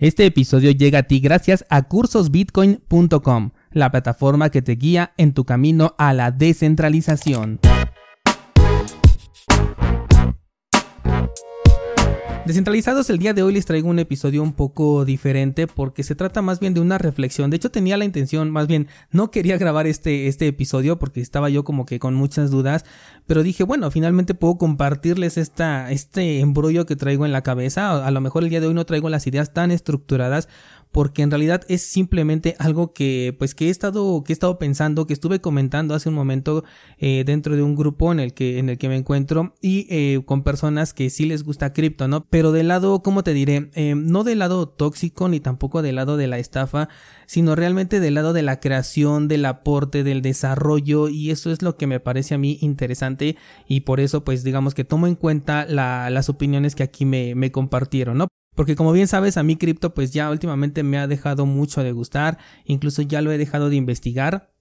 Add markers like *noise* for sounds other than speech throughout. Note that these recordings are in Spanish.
Este episodio llega a ti gracias a cursosbitcoin.com, la plataforma que te guía en tu camino a la descentralización. Descentralizados, el día de hoy les traigo un episodio un poco diferente porque se trata más bien de una reflexión. De hecho, tenía la intención, más bien, no quería grabar este, este episodio porque estaba yo como que con muchas dudas, pero dije, bueno, finalmente puedo compartirles esta, este embrollo que traigo en la cabeza. A lo mejor el día de hoy no traigo las ideas tan estructuradas porque en realidad es simplemente algo que pues que he estado que he estado pensando que estuve comentando hace un momento eh, dentro de un grupo en el que en el que me encuentro y eh, con personas que sí les gusta cripto no pero del lado cómo te diré eh, no del lado tóxico ni tampoco del lado de la estafa sino realmente del lado de la creación del aporte del desarrollo y eso es lo que me parece a mí interesante y por eso pues digamos que tomo en cuenta las opiniones que aquí me, me compartieron no porque como bien sabes, a mí cripto pues ya últimamente me ha dejado mucho de gustar, incluso ya lo he dejado de investigar.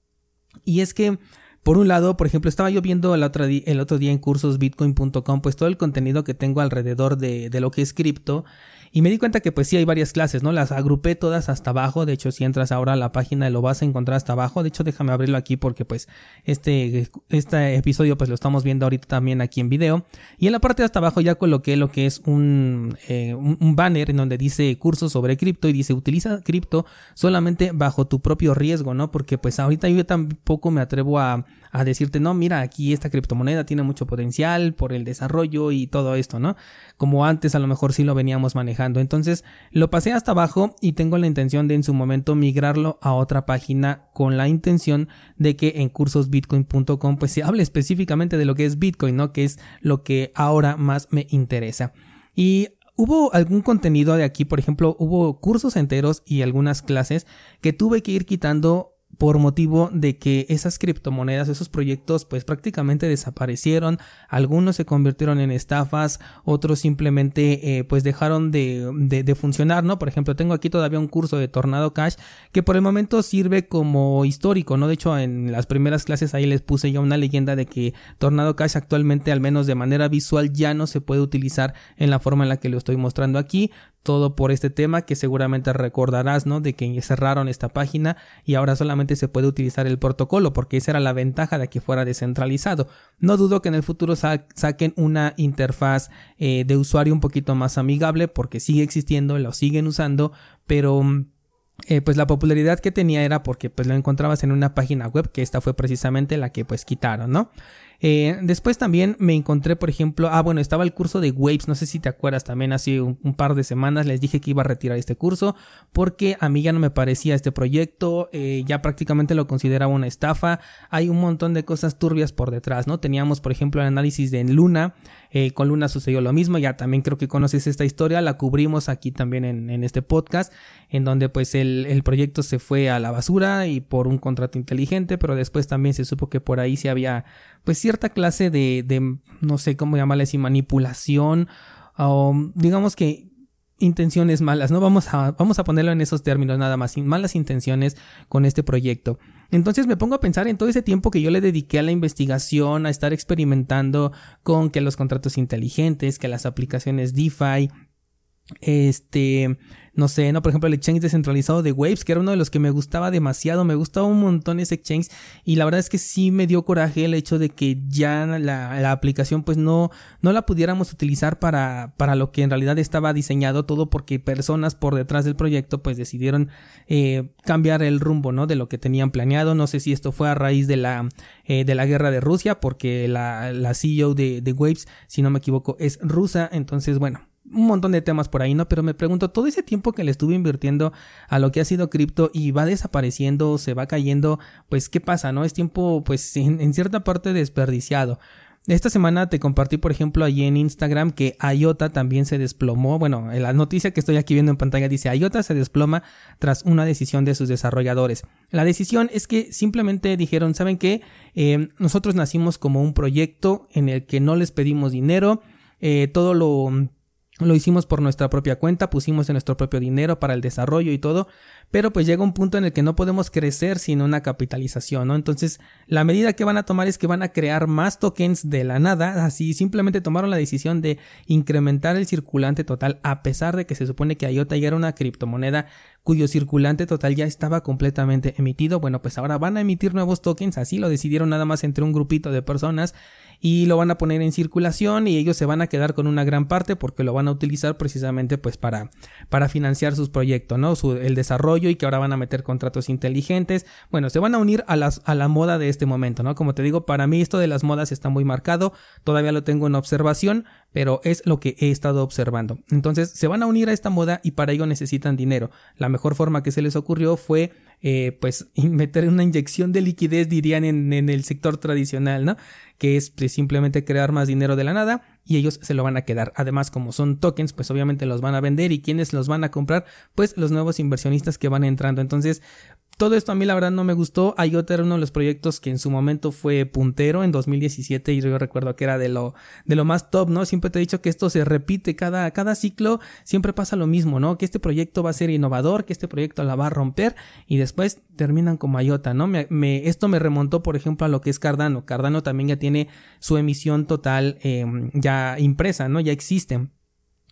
Y es que, por un lado, por ejemplo, estaba yo viendo el otro, día, el otro día en cursosbitcoin.com pues todo el contenido que tengo alrededor de, de lo que es cripto y me di cuenta que pues sí hay varias clases, ¿no? Las agrupé todas hasta abajo. De hecho, si entras ahora a la página lo vas a encontrar hasta abajo. De hecho, déjame abrirlo aquí porque pues este, este episodio pues lo estamos viendo ahorita también aquí en video. Y en la parte de hasta abajo ya coloqué lo que es un, eh, un, banner en donde dice cursos sobre cripto y dice utiliza cripto solamente bajo tu propio riesgo, ¿no? Porque pues ahorita yo tampoco me atrevo a, a decirte, no, mira, aquí esta criptomoneda tiene mucho potencial por el desarrollo y todo esto, ¿no? Como antes a lo mejor sí lo veníamos manejando entonces lo pasé hasta abajo y tengo la intención de en su momento migrarlo a otra página con la intención de que en cursosbitcoin.com pues se hable específicamente de lo que es Bitcoin, ¿no? Que es lo que ahora más me interesa. Y Hubo algún contenido de aquí, por ejemplo, hubo cursos enteros y algunas clases que tuve que ir quitando por motivo de que esas criptomonedas, esos proyectos, pues prácticamente desaparecieron, algunos se convirtieron en estafas, otros simplemente eh, pues dejaron de, de, funcionar, ¿no? Por ejemplo, tengo aquí todavía un curso de Tornado Cash que por el momento sirve como histórico, ¿no? De hecho, en las primeras clases ahí les puse ya una leyenda de que Tornado Cash actualmente, al menos de manera visual, ya no se puede utilizar en la forma en la que lo estoy mostrando aquí todo por este tema que seguramente recordarás, ¿no? De que cerraron esta página y ahora solamente se puede utilizar el protocolo porque esa era la ventaja de que fuera descentralizado. No dudo que en el futuro saquen una interfaz eh, de usuario un poquito más amigable porque sigue existiendo, lo siguen usando, pero... Eh, pues la popularidad que tenía era porque pues lo encontrabas en una página web que esta fue precisamente la que pues quitaron, ¿no? Eh, después también me encontré, por ejemplo, ah, bueno, estaba el curso de Waves, no sé si te acuerdas, también hace un, par de semanas les dije que iba a retirar este curso porque a mí ya no me parecía este proyecto, eh, ya prácticamente lo consideraba una estafa, hay un montón de cosas turbias por detrás, ¿no? Teníamos, por ejemplo, el análisis de Luna, eh, con Luna sucedió lo mismo, ya también creo que conoces esta historia, la cubrimos aquí también en, este podcast, en donde pues el, el proyecto se fue a la basura y por un contrato inteligente, pero después también se supo que por ahí se había pues cierta clase de, de no sé cómo llamarle así, manipulación o digamos que intenciones malas, ¿no? Vamos a, vamos a ponerlo en esos términos nada más, sin malas intenciones con este proyecto. Entonces me pongo a pensar en todo ese tiempo que yo le dediqué a la investigación, a estar experimentando con que los contratos inteligentes, que las aplicaciones DeFi, este, no sé, no, por ejemplo, el exchange descentralizado de Waves, que era uno de los que me gustaba demasiado, me gustaba un montón ese exchange y la verdad es que sí me dio coraje el hecho de que ya la, aplicación pues no, no la pudiéramos utilizar para, para lo que en realidad estaba diseñado todo porque personas por detrás del proyecto pues decidieron eh, cambiar el rumbo, ¿no? De lo que tenían planeado, no sé si esto fue a raíz de la, eh, de la guerra de Rusia porque la, la CEO de, de Waves, si no me equivoco, es rusa, entonces bueno, un montón de temas por ahí, ¿no? Pero me pregunto, todo ese tiempo que le estuve invirtiendo a lo que ha sido cripto y va desapareciendo, se va cayendo, pues, ¿qué pasa, no? Es tiempo, pues, *laughs* en, cierta parte desperdiciado. Esta semana te compartí, por ejemplo, allí en Instagram que IOTA también se desplomó. Bueno, la noticia que estoy aquí viendo en pantalla dice IOTA se desploma tras una decisión de sus desarrolladores. La decisión es que simplemente dijeron, ¿saben qué? Eh, nosotros nacimos como un proyecto en el que no les pedimos dinero, eh, todo lo lo hicimos por nuestra propia cuenta, pusimos en nuestro propio dinero para el desarrollo y todo, pero pues llega un punto en el que no podemos crecer sin una capitalización, ¿no? Entonces, la medida que van a tomar es que van a crear más tokens de la nada, así simplemente tomaron la decisión de incrementar el circulante total a pesar de que se supone que IOTA ya era una criptomoneda cuyo circulante total ya estaba completamente emitido. Bueno, pues ahora van a emitir nuevos tokens, así lo decidieron nada más entre un grupito de personas y lo van a poner en circulación y ellos se van a quedar con una gran parte porque lo van a utilizar precisamente pues para, para financiar sus proyectos, ¿no? el desarrollo y que ahora van a meter contratos inteligentes. Bueno, se van a unir a, las, a la moda de este momento, ¿no? Como te digo, para mí esto de las modas está muy marcado, todavía lo tengo en observación, pero es lo que he estado observando. Entonces se van a unir a esta moda y para ello necesitan dinero. Mejor forma que se les ocurrió fue eh, pues *laughs* meter una inyección de liquidez dirían en, en el sector tradicional, ¿no? Que es pues, simplemente crear más dinero de la nada y ellos se lo van a quedar. Además, como son tokens, pues obviamente los van a vender y quienes los van a comprar, pues los nuevos inversionistas que van entrando. Entonces, todo esto a mí la verdad no me gustó. IOTA era uno de los proyectos que en su momento fue puntero en 2017 y yo recuerdo que era de lo, de lo más top, ¿no? Siempre te he dicho que esto se repite cada, cada ciclo, siempre pasa lo mismo, ¿no? Que este proyecto va a ser innovador, que este proyecto la va a romper y después terminan como IOTA, ¿no? Me, esto me remontó, por ejemplo, a lo que es Cardano. Cardano también ya tiene su emisión total em, ya impresa, ¿no? Ya existe.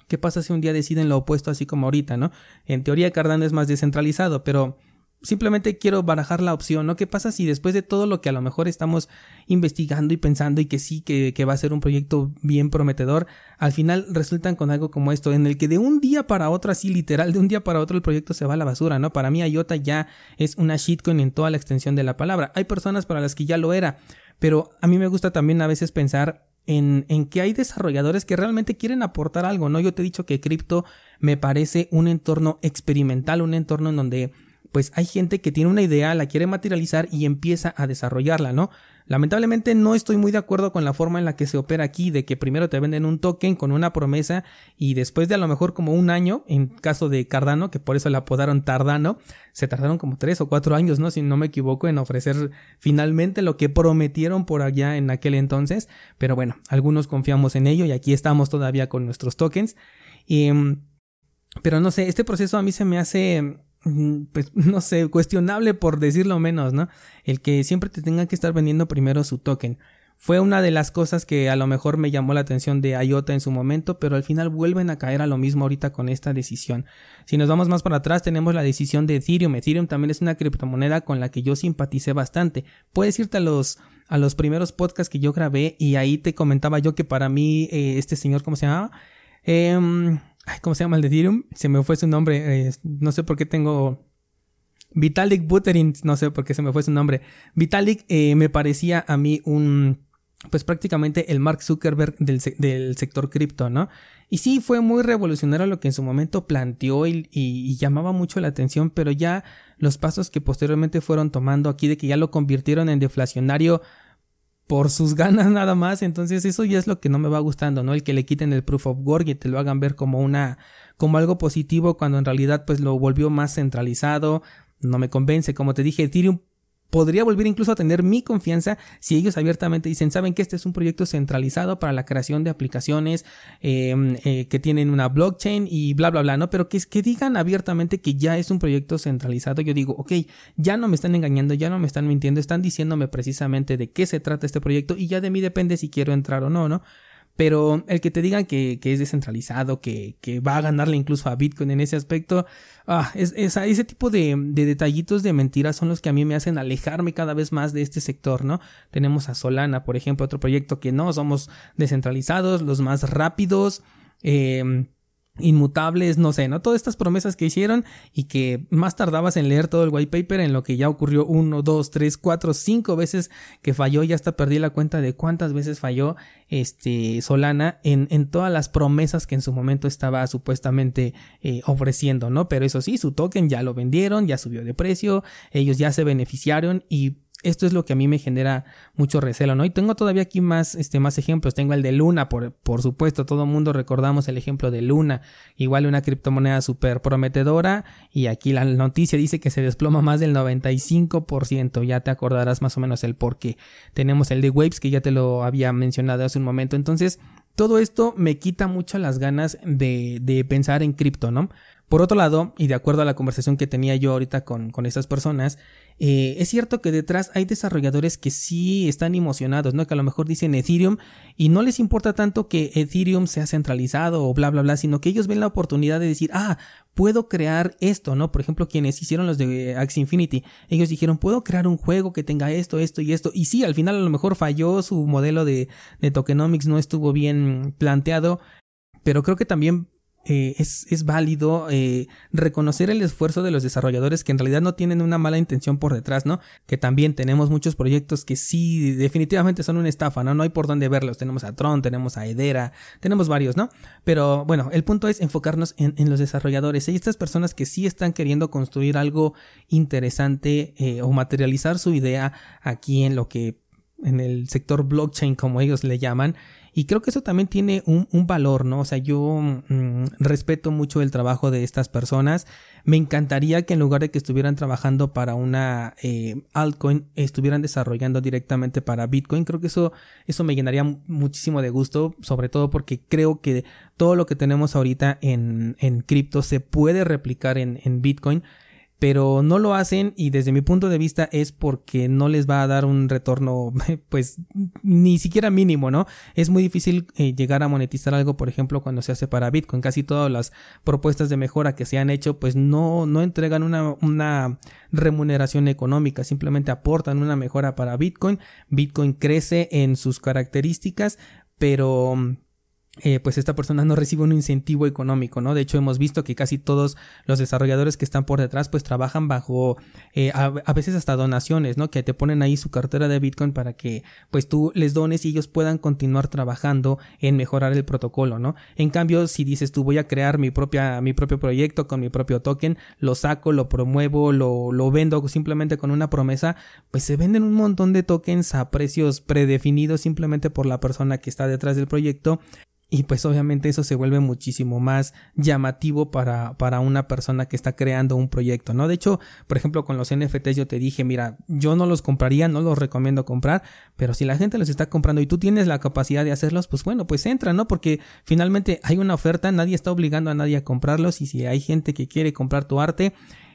¿Qué pasa si un día deciden lo opuesto así como ahorita, ¿no? En teoría Cardano es más descentralizado, pero simplemente quiero barajar la opción, ¿no? ¿Qué pasa si después de todo lo que a lo mejor estamos investigando y pensando y que sí, que, va a ser un proyecto bien prometedor, al final resultan con algo como esto, en el que de un día para otro, así literal, de un día para otro el proyecto se va a la basura, ¿no? Para mí IOTA ya es una shitcoin en toda la extensión de la palabra. Hay personas para las que ya lo era, pero a mí me gusta también a veces pensar en, en, que hay desarrolladores que realmente quieren aportar algo, ¿no? Yo te he dicho que cripto me parece un entorno experimental, un entorno en donde pues hay gente que tiene una idea, la quiere materializar y empieza a desarrollarla, ¿no? Lamentablemente no estoy muy de acuerdo con la forma en la que se opera aquí, de que primero te venden un token con una promesa y después de a lo mejor como un año, en caso de Cardano, que por eso le apodaron Tardano, se tardaron como tres o cuatro años, ¿no? Si no me equivoco, en ofrecer finalmente lo que prometieron por allá en aquel entonces, pero bueno, algunos confiamos en ello y aquí estamos todavía con nuestros tokens. Em, pero no sé, este proceso a mí se me hace pues *laughs* no sé, cuestionable por decirlo menos, ¿no? El que siempre te tenga que estar vendiendo primero su token. Fue una de las cosas que a lo mejor me llamó la atención de IOTA en su momento, pero al final vuelven a caer a lo mismo ahorita con esta decisión. Si nos vamos más para atrás, tenemos la decisión de Ethereum. Ethereum también es una criptomoneda con la que yo simpaticé bastante. Puedes irte a los, a los primeros podcasts que yo grabé y ahí te comentaba yo que para mí eh, este señor, ¿cómo se llamaba? Eh, ¿Cómo se llama el de Ethereum? Se me fue su nombre. Eh, no sé por qué tengo. Vitalik Buterin. No sé por qué se me fue su nombre. Vitalik eh, me parecía a mí un. Pues prácticamente el Mark Zuckerberg del, sector cripto, ¿no? Y sí, fue muy revolucionario lo que en su momento planteó y, llamaba mucho la atención, pero ya los pasos que posteriormente fueron tomando aquí de que ya lo convirtieron en deflacionario por sus ganas nada más. Entonces eso ya es lo que no me va gustando, ¿no? El que le quiten el proof of work y te lo hagan ver como una, como algo positivo cuando en realidad pues lo volvió más centralizado. No me convence. Como te dije, Ethereum podría volver incluso a tener mi confianza si ellos abiertamente dicen, saben que este es un proyecto centralizado para la creación de aplicaciones em, eh, que tienen una blockchain y bla, bla, bla, ¿no? Pero que, que digan abiertamente que ya es un proyecto centralizado, yo digo, ok, ya no me están engañando, ya no me están mintiendo, están diciéndome precisamente de qué se trata este proyecto y ya de mí depende si quiero entrar o no, ¿no? Pero el que te digan que, es descentralizado, que, va a ganarle incluso a Bitcoin en ese aspecto, ah, es, ese tipo de, detallitos de mentiras son los que a mí me hacen alejarme cada vez más de este sector, ¿no? Tenemos a Solana, por ejemplo, otro proyecto que no, somos descentralizados, los más rápidos, eh, inmutables, no sé, ¿no? Todas estas promesas que hicieron y que más tardabas en leer todo el white paper en lo que ya ocurrió uno, dos, tres, cuatro, cinco veces que falló, ya hasta perdí la cuenta de cuántas veces falló este Solana en, en todas las promesas que en su momento estaba supuestamente eh, ofreciendo, ¿no? Pero eso sí, su token ya lo vendieron, ya subió de precio, ellos ya se beneficiaron y esto es lo que a mí me genera mucho recelo, ¿no? Y tengo todavía aquí más, este, más ejemplos. Tengo el de Luna, por, por supuesto, todo el mundo recordamos el ejemplo de Luna. Igual una criptomoneda súper prometedora. Y aquí la noticia dice que se desploma más del 95%. Ya te acordarás más o menos el por qué. Tenemos el de Waves, que ya te lo había mencionado hace un momento. Entonces, todo esto me quita mucho las ganas de, de pensar en cripto, ¿no? Por otro lado, y de acuerdo a la conversación que tenía yo ahorita con, con estas personas, eh, es cierto que detrás hay desarrolladores que sí están emocionados, ¿no? Que a lo mejor dicen Ethereum y no les importa tanto que Ethereum sea centralizado o bla, bla, bla, sino que ellos ven la oportunidad de decir, ah, puedo crear esto, ¿no? Por ejemplo, quienes hicieron los de Axie Infinity, ellos dijeron, puedo crear un juego que tenga esto, esto y esto. Y sí, al final a lo mejor falló su modelo de, de tokenomics, no estuvo bien planteado, pero creo que también eh, es, es, válido eh, reconocer el esfuerzo de los desarrolladores que en realidad no tienen una mala intención por detrás, ¿no? Que también tenemos muchos proyectos que sí, definitivamente son una estafa, ¿no? No hay por dónde verlos. Tenemos a Tron, tenemos a Edera, tenemos varios, ¿no? Pero bueno, el punto es enfocarnos en, en los desarrolladores. Hay estas personas que sí están queriendo construir algo interesante eh, o materializar su idea aquí en lo que en el sector blockchain como ellos le llaman y creo que eso también tiene un, valor, ¿no? O sea, yo mm, respeto mucho el trabajo de estas personas. Me encantaría que en lugar de que estuvieran trabajando para una eh, altcoin, estuvieran desarrollando directamente para Bitcoin. Creo que eso, eso me llenaría muchísimo de gusto, sobre todo porque creo que todo lo que tenemos ahorita en, en cripto se puede replicar en, en Bitcoin pero no lo hacen y desde mi punto de vista es porque no les va a dar un retorno *laughs* pues ni siquiera mínimo, ¿no? Es muy difícil eh, llegar a monetizar algo, por ejemplo, cuando se hace para Bitcoin. Casi todas las propuestas de mejora que se han hecho pues no, no entregan una, una remuneración económica, simplemente aportan una mejora para Bitcoin. Bitcoin crece en sus características, pero eh, pues esta persona no recibe un incentivo económico, ¿no? De hecho, hemos visto que casi todos los desarrolladores que están por detrás, pues trabajan bajo, eh, a, veces hasta donaciones, ¿no? Que te ponen ahí su cartera de Bitcoin para que, pues tú les dones y ellos puedan continuar trabajando en mejorar el protocolo, ¿no? En cambio, si dices tú voy a crear mi propia, mi propio proyecto con mi propio token, lo saco, lo promuevo, lo, lo vendo simplemente con una promesa, pues se venden un montón de tokens a precios predefinidos simplemente por la persona que está detrás del proyecto y pues obviamente eso se vuelve muchísimo más llamativo para, para una persona que está creando un proyecto, ¿no? De hecho, por ejemplo, con los NFTs yo te dije, mira, yo no los compraría, no los recomiendo comprar, pero si la gente los está comprando y tú tienes la capacidad de hacerlos, pues bueno, pues entra, ¿no? Porque finalmente hay una oferta, nadie está obligando a nadie a comprarlos y si hay gente que quiere comprar tu arte,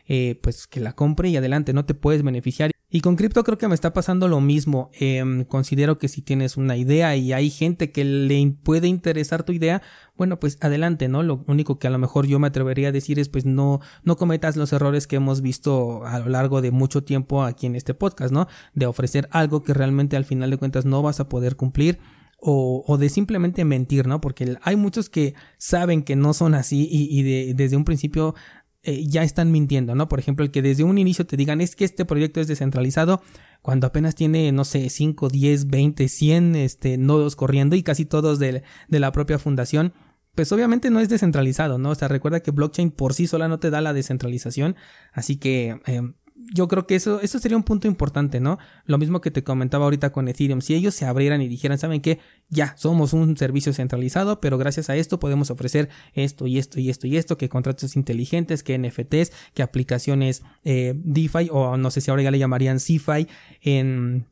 eh, pues que la compre y adelante, no te puedes beneficiar. Y con cripto creo que me está pasando lo mismo. Em, considero que si tienes una idea y hay gente que le puede interesar tu idea, bueno, pues adelante, ¿no? Lo único que a lo mejor yo me atrevería a decir es pues no, no cometas los errores que hemos visto a lo largo de mucho tiempo aquí en este podcast, ¿no? De ofrecer algo que realmente al final de cuentas no vas a poder cumplir. O, o, de simplemente mentir, ¿no? Porque hay muchos que saben que no son así y, y de, desde un principio eh, ya están mintiendo, ¿no? Por ejemplo, el que desde un inicio te digan es que este proyecto es descentralizado cuando apenas tiene, no sé, 5, 10, 20, 100 este, nodos corriendo y casi todos de, de la propia fundación pues obviamente no es descentralizado, ¿no? O sea, recuerda que blockchain por sí sola no te da la descentralización, así que eh, yo creo que eso, eso sería un punto importante, ¿no? Lo mismo que te comentaba ahorita con Ethereum. Si ellos se abrieran y dijeran, ¿saben qué? Ya, somos un servicio centralizado, pero gracias a esto podemos ofrecer esto y esto y esto y esto, que contratos inteligentes, que NFTs, que aplicaciones eh, DeFi, o no sé si ahora ya le llamarían CeFi, en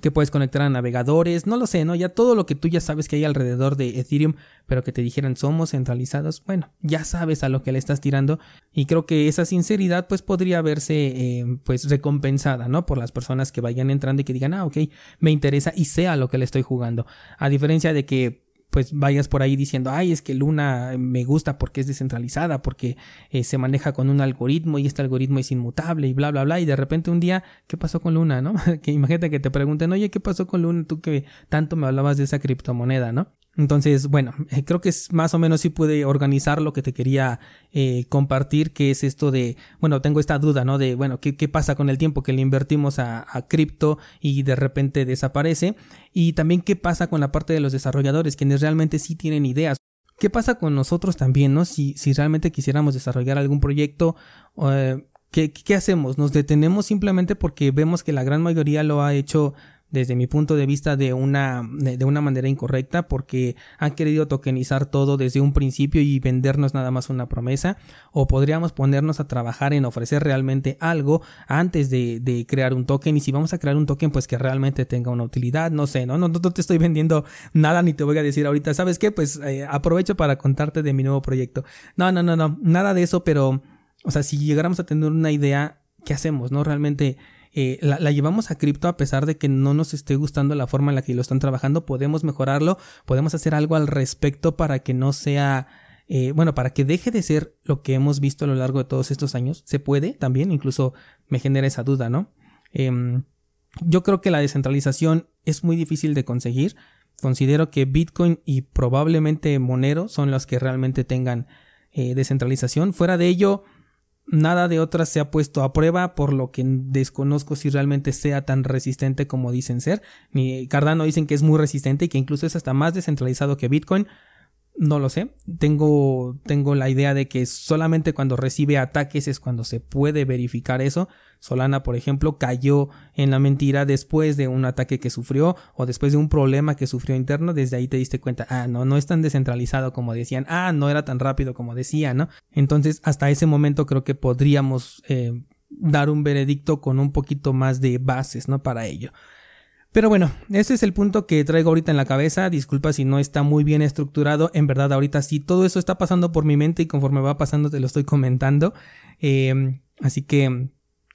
que puedes conectar a navegadores, no lo sé, ¿no? Ya todo lo que tú ya sabes que hay alrededor de Ethereum, pero que te dijeran somos centralizados, bueno, ya sabes a lo que le estás tirando y creo que esa sinceridad pues podría verse eh, pues recompensada, ¿no? Por las personas que vayan entrando y que digan, ah, ok, me interesa y sé a lo que le estoy jugando. A diferencia de que pues vayas por ahí diciendo, ay, es que Luna me gusta porque es descentralizada, porque eh, se maneja con un algoritmo y este algoritmo es inmutable y bla, bla, bla, y de repente un día, ¿qué pasó con Luna, no? *laughs* que imagínate que te pregunten, oye, ¿qué pasó con Luna? Tú que tanto me hablabas de esa criptomoneda, ¿no? Entonces, bueno, eh, creo que es más o menos si pude organizar lo que te quería eh, compartir, que es esto de, bueno, tengo esta duda, ¿no? De, bueno, ¿qué, pasa con el tiempo que le invertimos a, a cripto y de repente desaparece? Y también qué pasa con la parte de los desarrolladores, quienes realmente sí tienen ideas. ¿Qué pasa con nosotros también, no? Si, si realmente quisiéramos desarrollar algún proyecto, eh, ¿qué, ¿qué hacemos? ¿Nos detenemos simplemente porque vemos que la gran mayoría lo ha hecho desde mi punto de vista de una de una manera incorrecta porque han querido tokenizar todo desde un principio y vendernos nada más una promesa o podríamos ponernos a trabajar en ofrecer realmente algo antes de, de crear un token. Y si vamos a crear un token pues que realmente tenga una utilidad. No sé no no, no te estoy vendiendo nada ni te voy a decir ahorita sabes qué pues eh, aprovecho para contarte de mi nuevo proyecto. No no no no nada de eso pero o sea si llegáramos a tener una idea qué hacemos no realmente eh, la, llevamos a cripto a pesar de que no nos esté gustando la forma en la que lo están trabajando, podemos mejorarlo, podemos hacer algo al respecto para que no sea, eh, bueno, para que deje de ser lo que hemos visto a lo largo de todos estos años. Se puede también, incluso me genera esa duda, ¿no? Em, yo creo que la descentralización es muy difícil de conseguir. Considero que Bitcoin y probablemente Monero son los que realmente tengan eh, descentralización. Fuera de ello, Nada de otras se ha puesto a prueba, por lo que desconozco si realmente sea tan resistente como dicen ser. Ni Cardano dicen que es muy resistente y que incluso es hasta más descentralizado que Bitcoin. No lo sé. Tengo, tengo la idea de que solamente cuando recibe ataques es cuando se puede verificar eso. Solana, por ejemplo, cayó en la mentira después de un ataque que sufrió o después de un problema que sufrió interno. Desde ahí te diste cuenta, ah, no, no es tan descentralizado como decían, ah, no era tan rápido como decían, ¿no? Entonces, hasta ese momento creo que podríamos eh, dar un veredicto con un poquito más de bases, ¿no? Para ello. Pero bueno, ese es el punto que traigo ahorita en la cabeza. Disculpa si no está muy bien estructurado. En verdad, ahorita sí, todo eso está pasando por mi mente y conforme va pasando te lo estoy comentando. Eh, así que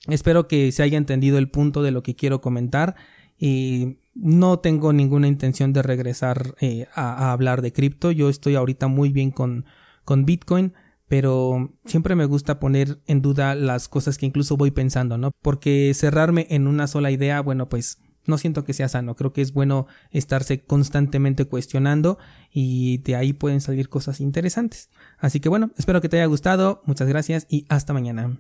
espero que se haya entendido el punto de lo que quiero comentar. Y no tengo ninguna intención de regresar eh, a, hablar de cripto. Yo estoy ahorita muy bien con, con Bitcoin pero siempre me gusta poner en duda las cosas que incluso voy pensando, ¿no? Porque cerrarme en una sola idea, bueno, pues no siento que sea sano. Creo que es bueno estarse constantemente cuestionando y de ahí pueden salir cosas interesantes. Así que bueno, espero que te haya gustado. Muchas gracias y hasta mañana.